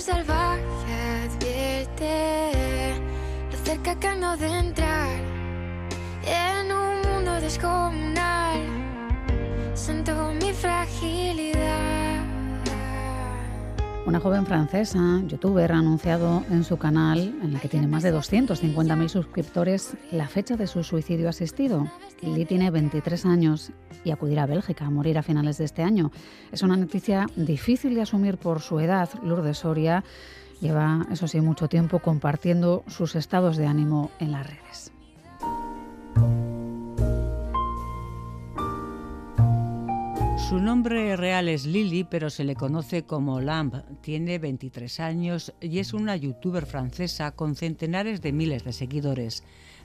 Salvaje advierte lo cerca que ando de entrar en un mundo descomunal. Una joven francesa, youtuber, ha anunciado en su canal, en la que tiene más de 250.000 suscriptores, la fecha de su suicidio asistido. Lili tiene 23 años y acudirá a Bélgica a morir a finales de este año. Es una noticia difícil de asumir por su edad. Lourdes Soria lleva, eso sí, mucho tiempo compartiendo sus estados de ánimo en las redes. Su nombre real es Lily, pero se le conoce como Lamb. Tiene 23 años y es una youtuber francesa con centenares de miles de seguidores.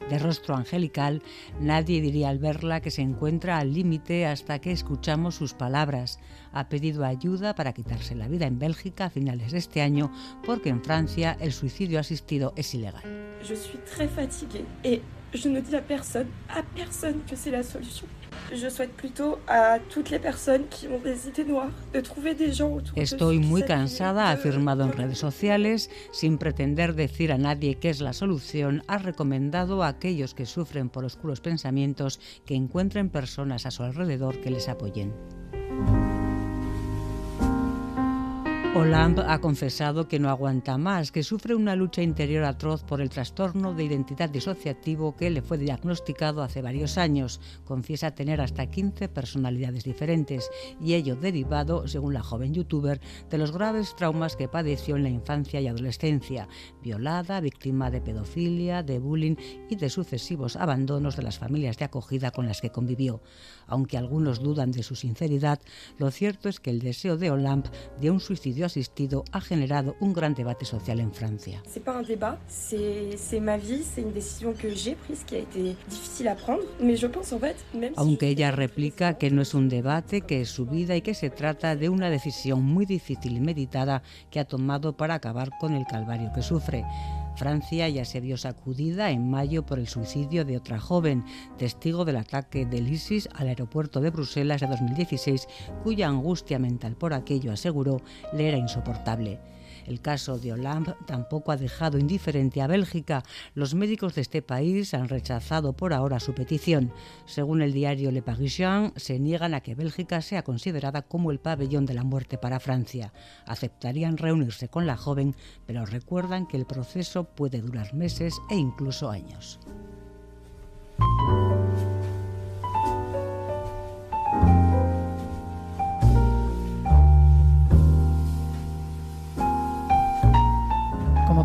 De rostro angelical, nadie diría al verla que se encuentra al límite hasta que escuchamos sus palabras. Ha pedido ayuda para quitarse la vida en Bélgica a finales de este año porque en Francia el suicidio asistido es ilegal. Je suis très fatiguée et je ne dis à personne, à personne que c'est la solution. Estoy muy cansada, ha afirmado en redes sociales, sin pretender decir a nadie qué es la solución, ha recomendado a aquellos que sufren por oscuros pensamientos que encuentren personas a su alrededor que les apoyen. Olamb ha confesado que no aguanta más, que sufre una lucha interior atroz por el trastorno de identidad disociativo que le fue diagnosticado hace varios años. Confiesa tener hasta 15 personalidades diferentes y ello derivado, según la joven youtuber, de los graves traumas que padeció en la infancia y adolescencia, violada, víctima de pedofilia, de bullying y de sucesivos abandonos de las familias de acogida con las que convivió. Aunque algunos dudan de su sinceridad, lo cierto es que el deseo de Olamp de un suicidio asistido ha generado un gran debate social en Francia. C'est pas un débat, c'est c'est ma vie, c'est une décision que j'ai prise qui a été difficile à prendre, mais je pense en fait, même si Aunque ella replica que no es un debate, que es su vida y que se trata de una decisión muy difícil y meditada que ha tomado para acabar con el calvario que sufre. Francia ya se vio sacudida en mayo por el suicidio de otra joven, testigo del ataque del ISIS al aeropuerto de Bruselas de 2016, cuya angustia mental por aquello, aseguró, le era insoportable. El caso de Olamb tampoco ha dejado indiferente a Bélgica. Los médicos de este país han rechazado por ahora su petición. Según el diario Le Parisien, se niegan a que Bélgica sea considerada como el pabellón de la muerte para Francia. Aceptarían reunirse con la joven, pero recuerdan que el proceso puede durar meses e incluso años.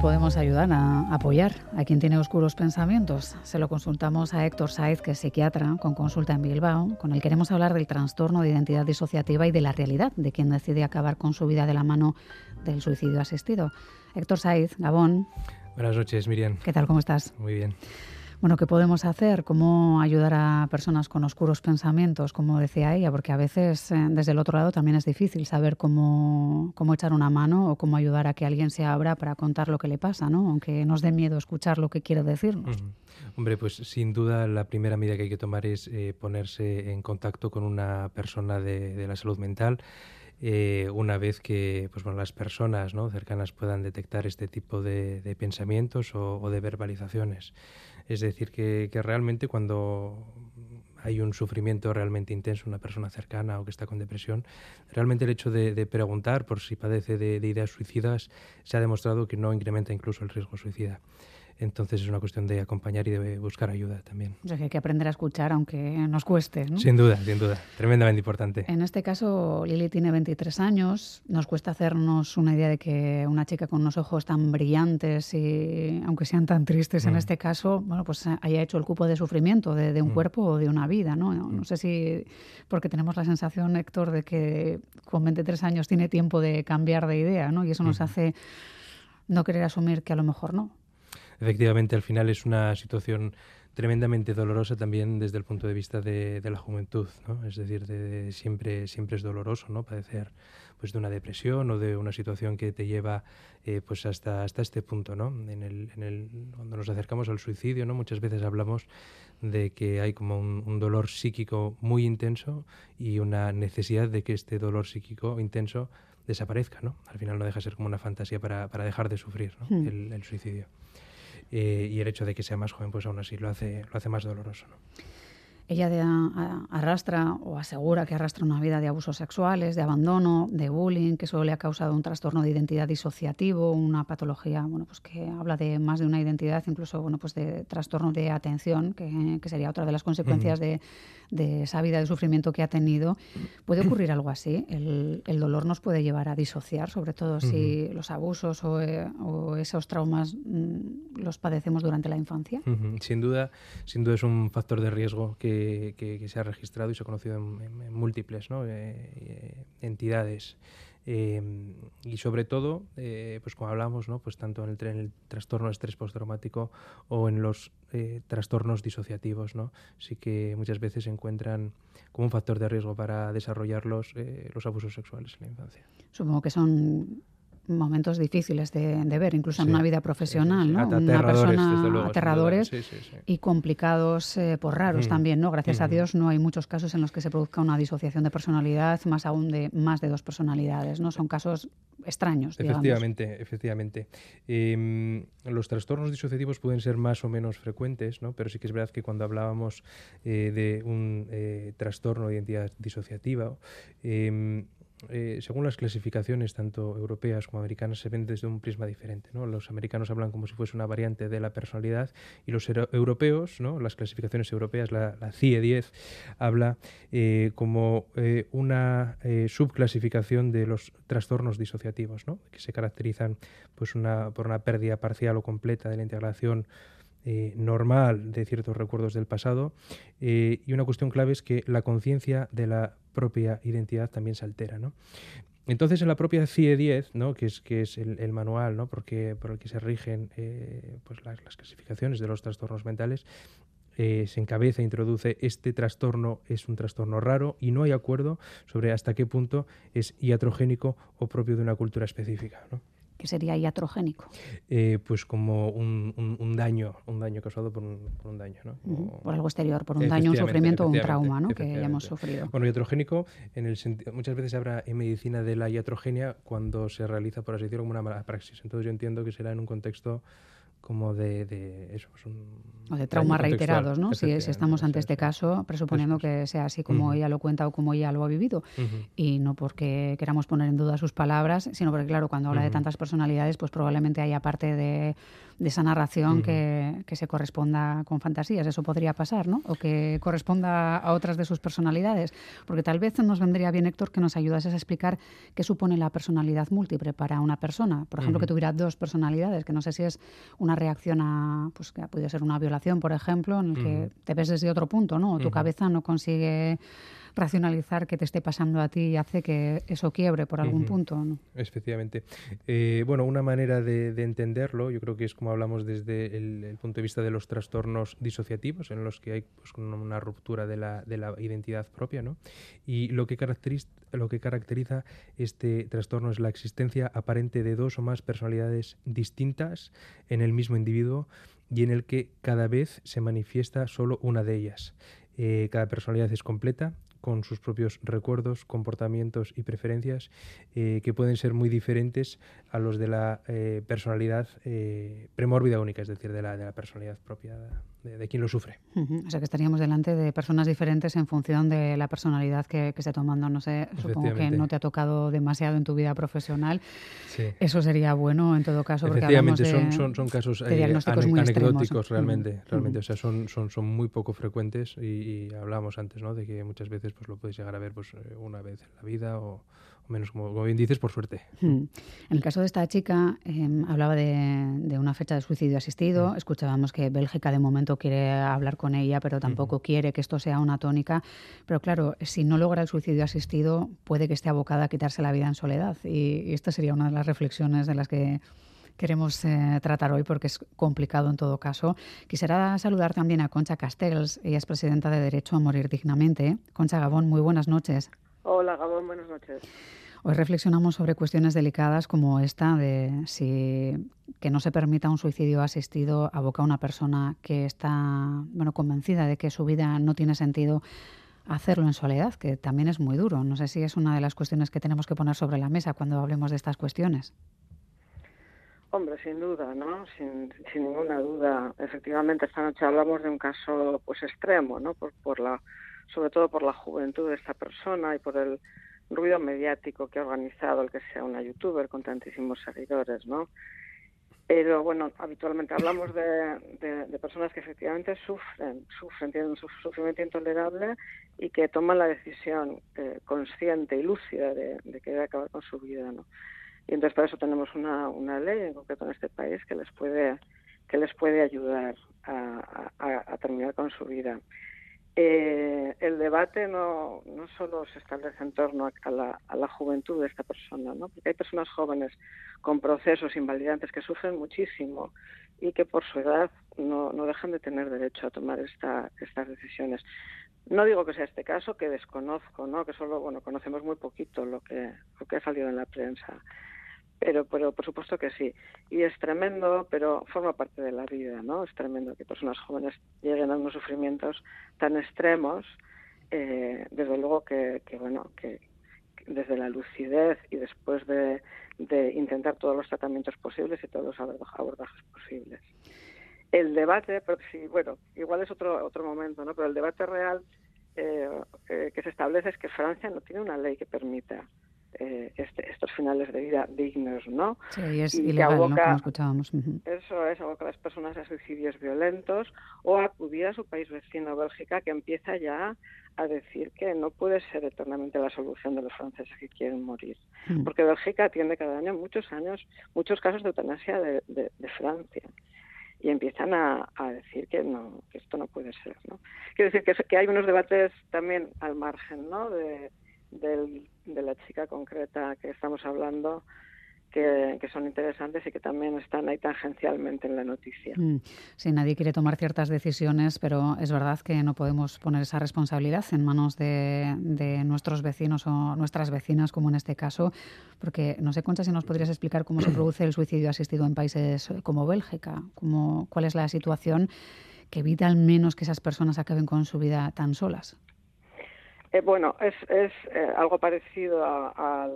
Podemos ayudar a apoyar a quien tiene oscuros pensamientos? Se lo consultamos a Héctor Saiz, que es psiquiatra con consulta en Bilbao. Con él queremos hablar del trastorno de identidad disociativa y de la realidad de quien decide acabar con su vida de la mano del suicidio asistido. Héctor Saiz, Gabón, Buenas noches, Miriam. ¿qué tal? ¿Cómo estás? Muy bien. Bueno, ¿qué podemos hacer? ¿Cómo ayudar a personas con oscuros pensamientos, como decía ella? Porque a veces eh, desde el otro lado también es difícil saber cómo, cómo echar una mano o cómo ayudar a que alguien se abra para contar lo que le pasa, ¿no? Aunque nos dé miedo escuchar lo que quiere decirnos. Ujú. Hombre, pues sin duda la primera medida que hay que tomar es eh, ponerse en contacto con una persona de la salud mental. Eh, una vez que pues, bueno, las personas ¿no? cercanas puedan detectar este tipo de, de pensamientos o, o de verbalizaciones. Es decir, que, que realmente cuando hay un sufrimiento realmente intenso, una persona cercana o que está con depresión, realmente el hecho de, de preguntar por si padece de, de ideas suicidas se ha demostrado que no incrementa incluso el riesgo suicida. Entonces es una cuestión de acompañar y de buscar ayuda también. O sea, que hay que aprender a escuchar aunque nos cueste, ¿no? Sin duda, sin duda. Tremendamente importante. En este caso, Lili tiene 23 años. Nos cuesta hacernos una idea de que una chica con unos ojos tan brillantes y, aunque sean tan tristes en Mm. este caso, bueno, pues eh, haya hecho el cupo de sufrimiento de, de un Mm. cuerpo o de una vida, ¿no? No Mm. sé si, porque tenemos la sensación, Héctor, de que con 23 años tiene tiempo de cambiar de idea, ¿no? Y eso nos hace no querer asumir que a lo mejor no. Efectivamente, al final es una situación tremendamente dolorosa también desde el punto de vista de, la juventud, ¿no? Es decir, de, siempre, siempre es doloroso, ¿no? Padecer pues de una depresión o de una situación que te lleva eh, pues hasta, hasta este punto, ¿no? En el, en el, cuando nos acercamos al suicidio, ¿no? Muchas veces hablamos de que hay como un, dolor psíquico muy intenso y una necesidad de que este dolor psíquico intenso desaparezca, ¿no? Al final no deja de ser como una fantasía para, para dejar de sufrir ¿no? Hmm. el, el, suicidio. Eh, y el hecho de que sea más joven, pues aún así lo hace, lo hace más doloroso, ¿no? Ella arrastra o asegura que arrastra una vida de abusos sexuales, de abandono, de bullying, que solo le ha causado un trastorno de identidad disociativo, una patología bueno, pues que habla de más de una identidad, incluso bueno, pues de trastorno de atención, que, sería otra de las consecuencias de, esa vida de sufrimiento que ha tenido. ¿Puede ocurrir algo así? ¿El, dolor nos puede llevar a disociar, sobre todo si los abusos eh, o, esos traumas mm, los padecemos durante la infancia? Sin duda, sin duda es un factor de riesgo que que, se ha registrado y se ha conocido en, múltiples eh, eh, entidades. Em, y sobre todo, eh, pues como hablamos, ¿no? pues tanto en el, en el trastorno de estrés postraumático o en los trastornos disociativos, ¿no? sí que muchas veces se encuentran como un factor de riesgo para desarrollarlos los abusos sexuales en la infancia. Supongo que son momentos difíciles de, ver, incluso en una vida profesional, ¿no? Una persona aterradores y complicados eh, por raros mm. también, ¿no? Gracias a mm. Dios no hay muchos casos en los que se produzca una disociación de personalidad, más aún de más de dos personalidades, ¿no? Son casos extraños, Efectivamente, efectivamente. Em, los trastornos disociativos pueden ser más o menos frecuentes, ¿no? Pero sí que es verdad que cuando hablábamos eh, de un eh, trastorno de identidad disociativa, em, eh, según las clasificaciones, tanto europeas como americanas, se ven desde un prisma diferente. ¿no? Los americanos hablan como si fuese una variante de la personalidad y los europeos, ¿no? las clasificaciones europeas, la, CIE 10, habla eh, como eh, una subclasificación de los trastornos disociativos, ¿no? que se caracterizan pues, una, por una pérdida parcial o completa de la integración normal de ciertos recuerdos del pasado. y una cuestión clave es que la conciencia de la propia identidad también se altera. ¿no? Entonces, en la propia CIE 10, ¿no? que es, que es el, manual ¿no? Porque, por el que se rigen eh, pues las, clasificaciones de los trastornos mentales, eh, se encabeza, introduce este trastorno es un trastorno raro y no hay acuerdo sobre hasta qué punto es iatrogénico o propio de una cultura específica. ¿no? Que sería iatrogénico? Eh, pues como un, un, daño, un daño causado por un, por un daño, ¿no? Por algo exterior, por un daño, un sufrimiento o un trauma, ¿no? Que hayamos sufrido. Bueno, iatrogénico, en el muchas veces se habla en medicina de la iatrogenia cuando se realiza, por así decirlo, como una mala praxis. Entonces yo entiendo que será en un contexto como de, de eso. Pues o de traumas reiterados, ¿no? Si, estamos ante este caso, presuponiendo que sea así como ella lo cuenta o como ella lo ha vivido. Y no porque queramos poner en duda sus palabras, sino porque, claro, cuando habla de tantas personalidades, pues probablemente haya parte de de esa narración que, que, se corresponda con fantasías. Eso podría pasar, ¿no? O que corresponda a otras de sus personalidades. Porque tal vez nos vendría bien, Héctor, que nos ayudases a explicar qué supone la personalidad múltiple para una persona. Por ejemplo, que tuviera dos personalidades, que no sé si es una reacción a, pues que ha podido ser una violación, por ejemplo, en el que te ves desde otro punto, ¿no? O tu cabeza no consigue racionalizar que te esté pasando a ti y hace que eso quiebre por algún punto. ¿no? Efectivamente. Eh, bueno, una manera de, entenderlo, yo creo que es como hablamos desde el, punto de vista de los trastornos disociativos, en los que hay pues, una ruptura de la, de la identidad propia, ¿no? Y lo que, caracteriza, lo que caracteriza este trastorno es la existencia aparente de dos o más personalidades distintas en el mismo individuo y en el que cada vez se manifiesta solo una de ellas. Eh, cada personalidad es completa con sus propios recuerdos, comportamientos y preferencias eh, que pueden ser muy diferentes a los de la eh, personalidad eh, premórbida única, es decir, de la, de la personalidad propia de, quien lo sufre. O sea que estaríamos delante de personas diferentes en función de la personalidad que, que esté tomando. No sé, supongo que no te ha tocado demasiado en tu vida profesional. Eso sería bueno en todo caso. Porque Efectivamente, son, son, son, casos anecdóticos realmente. realmente o sea, son, son, son muy poco frecuentes y, y hablamos antes ¿no? de que muchas veces pues lo puedes llegar a ver pues eh, una vez en la vida o, menos, como, bien dices, por suerte. Hmm. En el caso de esta chica, em, hablaba de, una fecha de suicidio asistido. Escuchábamos que Bélgica de momento quiere hablar con ella, pero tampoco quiere que esto sea una tónica. Pero claro, si no logra el suicidio asistido, puede que esté abocada a quitarse la vida en soledad. Y, y esta sería una de las reflexiones de las que queremos eh, tratar hoy porque es complicado en todo caso. Quisiera saludar también a Concha Castells, ella es presidenta de Derecho a Morir Dignamente. Concha Gabón, muy buenas noches. Hola Gabón, buenas noches. Hoy reflexionamos sobre cuestiones delicadas como esta de si que no se permita un suicidio asistido aboca a una persona que está bueno convencida de que su vida no tiene sentido hacerlo en soledad, que también es muy duro. No sé si es una de las cuestiones que tenemos que poner sobre la mesa cuando hablemos de estas cuestiones. Hombre, sin duda, ¿no? Sin, sin ninguna duda. Efectivamente, esta noche hablamos de un caso pues extremo, ¿no? Por, por la, sobre todo por la juventud de esta persona y por el ruido mediático que ha organizado el que sea una youtuber con tantísimos seguidores, ¿no? Pero bueno, habitualmente hablamos de, personas que efectivamente sufren, sufren, tienen un sufrimiento intolerable y que toman la decisión eh, consciente y lúcida de, de querer acabar con su vida, ¿no? Y entonces para eso tenemos una, ley en concreto en este país que les puede que les puede ayudar a terminar con su vida. Eh, el debate no, solo se establece en torno a la, juventud de esta persona, porque hay personas jóvenes con procesos invalidantes que sufren muchísimo y que por su edad no, dejan de tener derecho a tomar esta, estas decisiones. No digo que sea este caso, que desconozco, ¿no? que solo bueno conocemos muy poquito lo que ha salido en la prensa pero, pero por supuesto que sí. Y es tremendo, pero forma parte de la vida, ¿no? Es tremendo que personas jóvenes lleguen a unos sufrimientos tan extremos, eh, desde luego que, que, bueno, que desde la lucidez y después de, intentar todos los tratamientos posibles y todos los abordajes posibles. El debate, pero sí, bueno, igual es otro otro momento, ¿no? Pero el debate real eh, eh, que se establece es que Francia no tiene una ley que permita eh, este, estos finales de vida dignos, ¿no? Sí, es ilegal, ¿no? Como escuchábamos. Eso es, aboca a las personas a suicidios violentos o acudir a su país vecino, Bélgica, que empieza ya a decir que no puede ser eternamente la solución de los franceses que quieren morir. Porque Bélgica atiende cada año muchos años, muchos casos de eutanasia de, de, Francia y empiezan a, a, decir que no que esto no puede ser no quiero decir que, que hay unos debates también al margen no de, de la chica concreta que estamos hablando que, son interesantes y que también están ahí tangencialmente en la noticia. Mm. Sí, nadie quiere tomar ciertas decisiones, pero es verdad que no podemos poner esa responsabilidad en manos de, nuestros vecinos o nuestras vecinas, como en este caso, porque no sé, Concha, si nos podrías explicar cómo se produce el suicidio asistido en países como Bélgica, cómo, cuál es la situación que evita al menos que esas personas acaben con su vida tan solas. Eh, bueno, es, es eh, algo parecido a,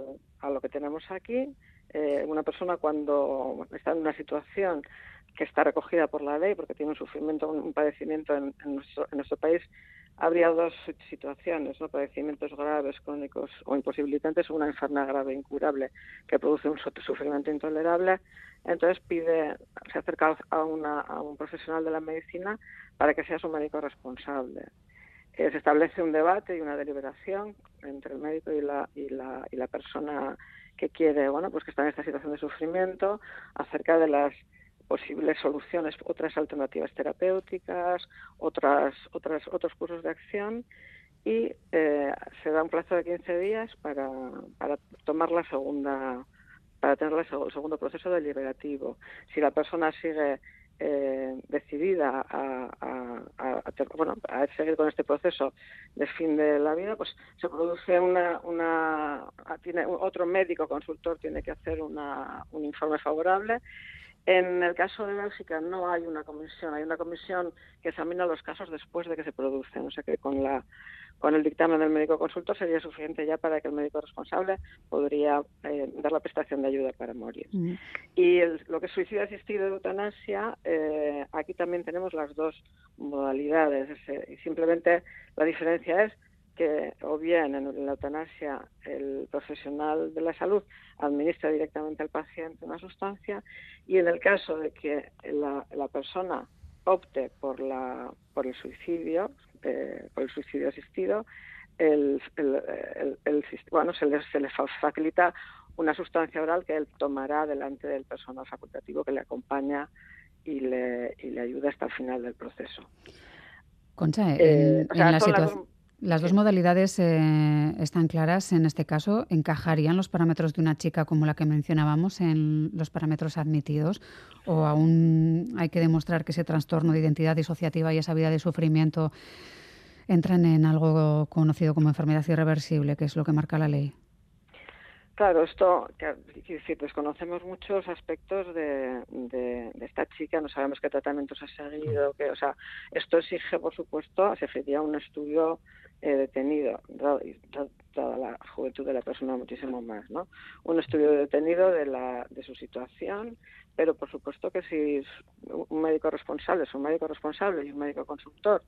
lo que tenemos aquí. Eh, una persona cuando está en una situación que está recogida por la ley, porque tiene un sufrimiento, un, padecimiento en, nuestro, en nuestro país, habría dos situaciones, ¿no? padecimientos graves, crónicos o imposibilitantes, una enfermedad grave incurable que produce un sufrimiento intolerable. Entonces pide, se acerca a, una, a un profesional de la medicina para que sea su médico responsable. Eh, se establece un debate y una deliberación entre el médico y la, y la, y la persona que quiere, bueno, pues que está en esta situación de sufrimiento, acerca de las posibles soluciones, otras alternativas terapéuticas, otras, otras, otros cursos de acción y eh, se da un plazo de 15 días para, para tomar la segunda, para tener el segundo proceso deliberativo. Si la persona sigue eh, decidida a, bueno, a seguir con este proceso de fin de la vida, pues se produce una, una tiene otro médico consultor tiene que hacer una, un informe favorable. En el caso de Bélgica no hay una comisión, hay una comisión que examina los casos después de que se producen, o sea que con la con el dictamen del médico consultor sería suficiente ya para que el médico responsable podría eh, dar la prestación de ayuda para morir. Mm. Y lo que es suicidio asistido de eutanasia, eh, aquí también tenemos las dos modalidades. y simplemente la diferencia es que o bien en la eutanasia el profesional de la salud administra directamente al paciente una sustancia y en el caso de que la, la persona opte por, la, por el suicidio, eh, por el suicidio asistido, el, el, el, bueno, se le, se le facilita una sustancia oral que él tomará delante del personal facultativo que le acompaña y le, y le ayuda hasta el final del proceso. Concha, en, eh, la situación... Las dos modalidades eh, están claras en este caso. ¿Encajarían los parámetros de una chica como la que mencionábamos en los parámetros admitidos? ¿O aún hay que demostrar que ese trastorno de identidad disociativa y esa vida de sufrimiento entran en algo conocido como enfermedad irreversible, que es lo que marca la ley? Claro, esto, decir, desconocemos muchos aspectos de, esta chica, no sabemos qué tratamientos ha seguido, que, o sea, esto exige, por supuesto, se exigiría un estudio eh, detenido, dada la juventud de la persona muchísimo más, ¿no? Un estudio detenido de, la, de su situación, pero por supuesto que si un médico responsable es un médico responsable y un médico consultor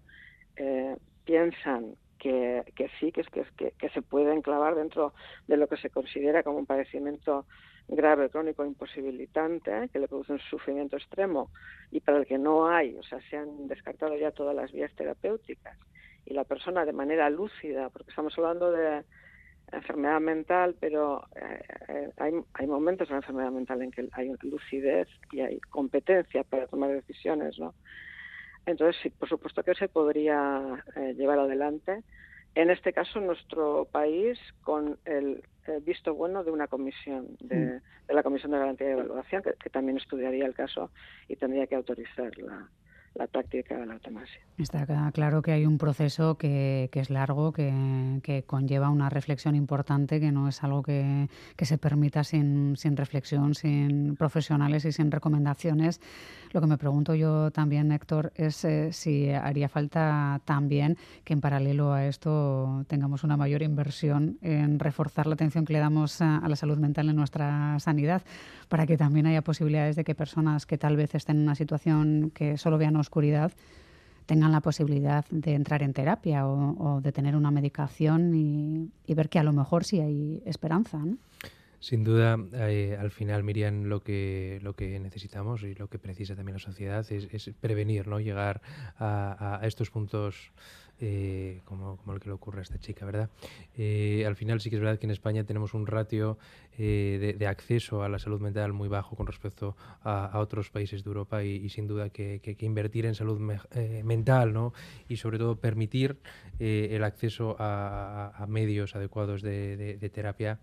eh, piensan que, sí, que, que, que se puede enclavar dentro de lo que se considera como un padecimiento grave, crónico, imposibilitante, que le produce un sufrimiento extremo y para el que no hay, o sea, se han descartado ya todas las vías terapéuticas y la persona de manera lúcida, porque estamos hablando de enfermedad mental, pero eh, eh, hay, hay momentos en la enfermedad mental en que hay lucidez y hay competencia para tomar decisiones, ¿no? Entonces, sí, por supuesto que se podría eh, llevar adelante. En este caso, nuestro país, con el, visto bueno de una comisión, de, mm. de, la Comisión de Garantía de Evaluación, que, que, también estudiaría el caso y tendría que autorizar la, práctica de la eutanasia. Está claro que hay un proceso que, es largo, que, conlleva una reflexión importante, que no es algo que, se permita sin, sin, reflexión, sin profesionales y sin recomendaciones. Lo que me pregunto yo también, Héctor, es eh, si haría falta también que en paralelo a esto tengamos una mayor inversión en reforzar la atención que le damos a, a la salud mental en nuestra sanidad, para que también haya posibilidades de que personas que tal vez estén en una situación que solo vean oscuridad tengan la posibilidad de entrar en terapia o, de tener una medicación y, ver que a lo mejor sí hay esperanza. Sin duda, eh, al final, Miriam, lo que, lo que necesitamos y lo que precisa también la sociedad es, prevenir, ¿no? Llegar a estos puntos eh, como, como, el que le ocurre a esta chica, ¿verdad? Eh, al final sí que es verdad que en España tenemos un ratio eh, de, acceso a la salud mental muy bajo con respecto a, otros países de Europa y, sin duda que, que, invertir en salud mental, ¿no? Y sobre todo permitir el acceso a, medios adecuados de, de terapia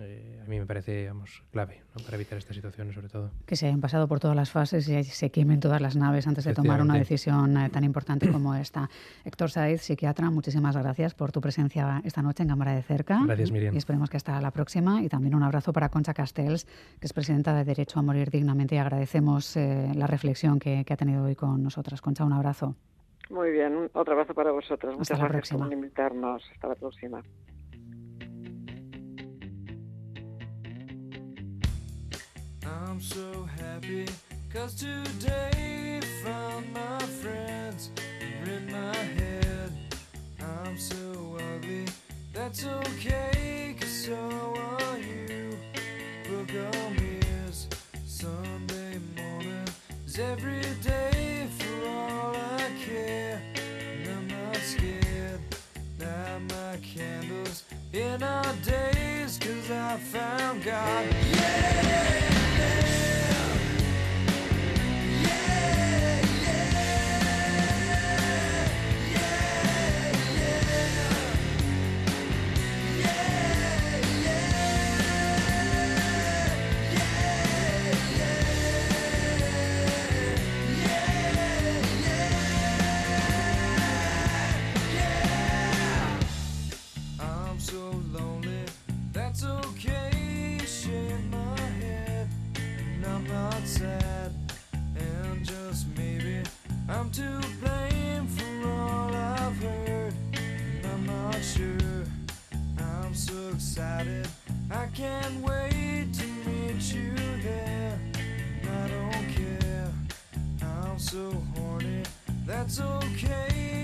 eh, a mí me parece vamos, clave para evitar estas situaciones, sobre todo. Que se hayan pasado por todas las fases y se quemen todas las naves antes de tomar una decisión eh, tan importante como esta. Héctor Saiz, psiquiatra, muchísimas gracias por tu presencia esta noche en Cámara de Cerca. Gracias, Miriam. Y esperemos que hasta la próxima. Y también un abrazo para Concha Castells, que es presidenta de Derecho a Morir Dignamente. Y agradecemos eh, la reflexión que, ha tenido hoy con nosotras. Concha, un abrazo. Muy bien, otro abrazo para vosotros. Muchas gracias por invitarnos. Hasta la próxima. I'm so happy cause today found my friends are in my head. I'm so ugly, that's okay cause so are you. Book on mirrors, Sunday morning is every day for all I care. And I'm not scared, light my candles in our days cause I found God. Can't wait to meet you there. I don't care. I'm so horny. That's okay.